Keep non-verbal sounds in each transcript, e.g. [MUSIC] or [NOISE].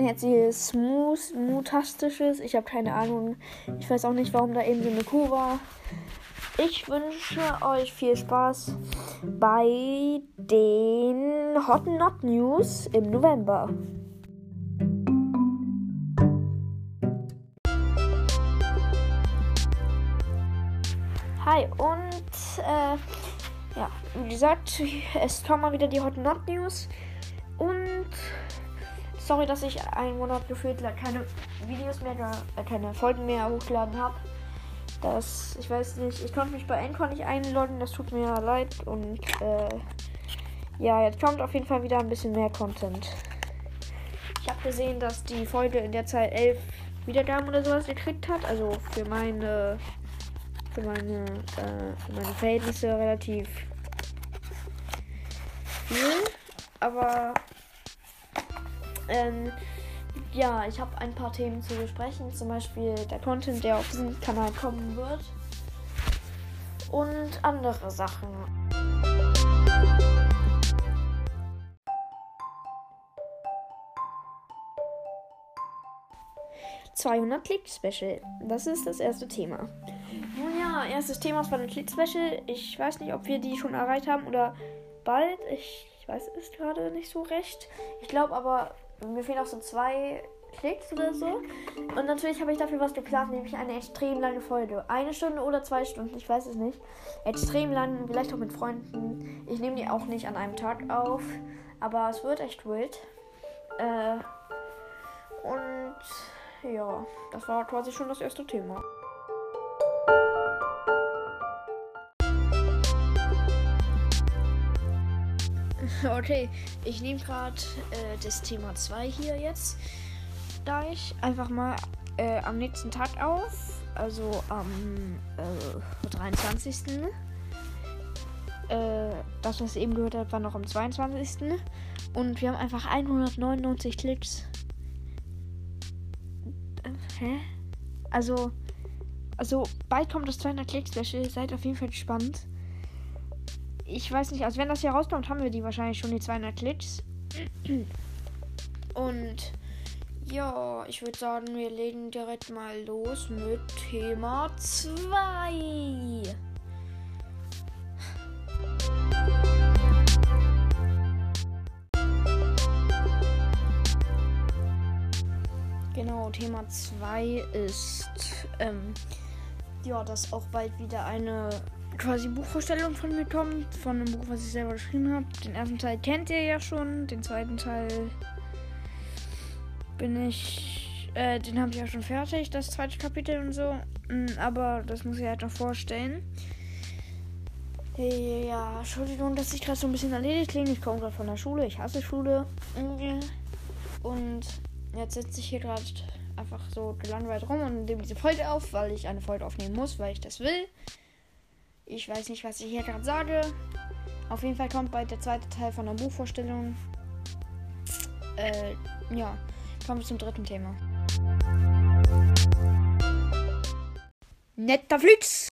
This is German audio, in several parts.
nennt sie Smooth Mutastisches. Ich habe keine Ahnung. Ich weiß auch nicht, warum da eben so eine Kuh war. Ich wünsche euch viel Spaß bei den Hot Not News im November. Hi und äh, ja, wie gesagt, es kommen mal wieder die Hot Not News und sorry, dass ich einen Monat gefühlt keine Videos mehr, äh, keine Folgen mehr hochgeladen habe. Das, ich weiß nicht, ich konnte mich bei Encore nicht einloggen, das tut mir leid und äh, ja, jetzt kommt auf jeden Fall wieder ein bisschen mehr Content. Ich habe gesehen, dass die Folge in der Zeit elf Wiedergaben oder sowas gekriegt hat, also für meine für meine, äh, für meine Verhältnisse relativ viel. Aber ähm, ja, ich habe ein paar Themen zu besprechen. Zum Beispiel der Content, der auf diesem Kanal kommen wird. Und andere Sachen. 200 Klick Special. Das ist das erste Thema. Nun ja, erstes Thema 200 Klick Special. Ich weiß nicht, ob wir die schon erreicht haben oder bald. Ich weiß es gerade nicht so recht. Ich glaube aber, mir fehlen auch so zwei Klicks oder so. Und natürlich habe ich dafür was geplant, nämlich eine extrem lange Folge. Eine Stunde oder zwei Stunden, ich weiß es nicht. Extrem lang, vielleicht auch mit Freunden. Ich nehme die auch nicht an einem Tag auf. Aber es wird echt wild. Äh, und ja, das war quasi schon das erste Thema. [LAUGHS] Okay, ich nehme gerade äh, das Thema 2 hier jetzt gleich einfach mal äh, am nächsten Tag auf, also am äh, 23. Äh, das, was ihr eben gehört habt, war noch am 22. Und wir haben einfach 199 Klicks. Hä? Also, also bald kommt das 200 Klicks Special. Seid auf jeden Fall gespannt. Ich weiß nicht, also wenn das hier rauskommt, haben wir die wahrscheinlich schon die 200 Klicks. Und ja, ich würde sagen, wir legen direkt mal los mit Thema 2. Genau, Thema 2 ist, ähm, ja, dass auch bald wieder eine quasi Buchvorstellung von mir kommt, von einem Buch, was ich selber geschrieben habe. Den ersten Teil kennt ihr ja schon, den zweiten Teil bin ich, äh, den habe ich ja schon fertig, das zweite Kapitel und so, mm, aber das muss ich halt noch vorstellen. Ja, Entschuldigung, dass ich gerade so ein bisschen erledigt klinge. Ich komme gerade von der Schule, ich hasse Schule. Und Jetzt sitze ich hier gerade einfach so gelangweilt rum und nehme diese Folge auf, weil ich eine Folge aufnehmen muss, weil ich das will. Ich weiß nicht, was ich hier gerade sage. Auf jeden Fall kommt bald der zweite Teil von der Buchvorstellung. Äh, ja. Kommen wir zum dritten Thema. Netflix!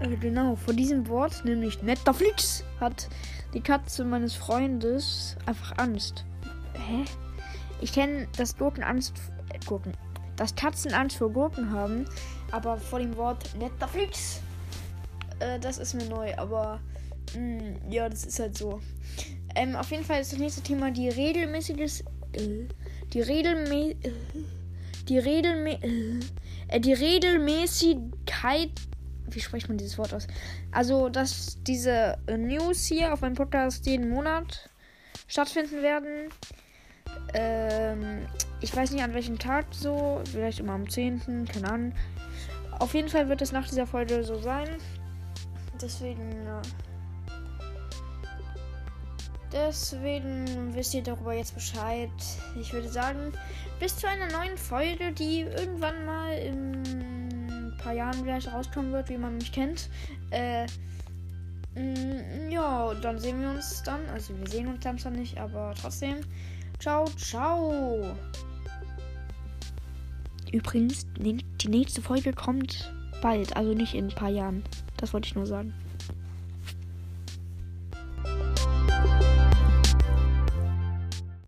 Äh, genau, vor diesem Wort, nämlich Netflix, hat die Katze meines Freundes einfach Angst. Hä? Ich kenne das Gurken Angst. Äh, Gurken. Dass Katzen Angst vor Gurken haben, aber vor dem Wort Netflix. Äh, das ist mir neu, aber mh, mm, ja, das ist halt so. Ähm, auf jeden Fall ist das nächste Thema die regelmäßiges. Äh, die regelmä. Äh, die regelmä. Äh, die Regelmäßigkeit wie spricht man dieses Wort aus? Also, dass diese News hier auf meinem Podcast jeden Monat stattfinden werden. Ähm, ich weiß nicht an welchem Tag so, vielleicht immer am 10., keine Ahnung. Auf jeden Fall wird es nach dieser Folge so sein. Deswegen. Deswegen wisst ihr darüber jetzt Bescheid. Ich würde sagen, bis zu einer neuen Folge, die irgendwann mal im paar Jahren vielleicht rauskommen wird, wie man mich kennt. Äh, mh, mm, ja, dann sehen wir uns dann. Also wir sehen uns dann zwar nicht, aber trotzdem. Ciao, ciao. Übrigens, die nächste Folge kommt bald, also nicht in ein paar Jahren. Das wollte ich nur sagen.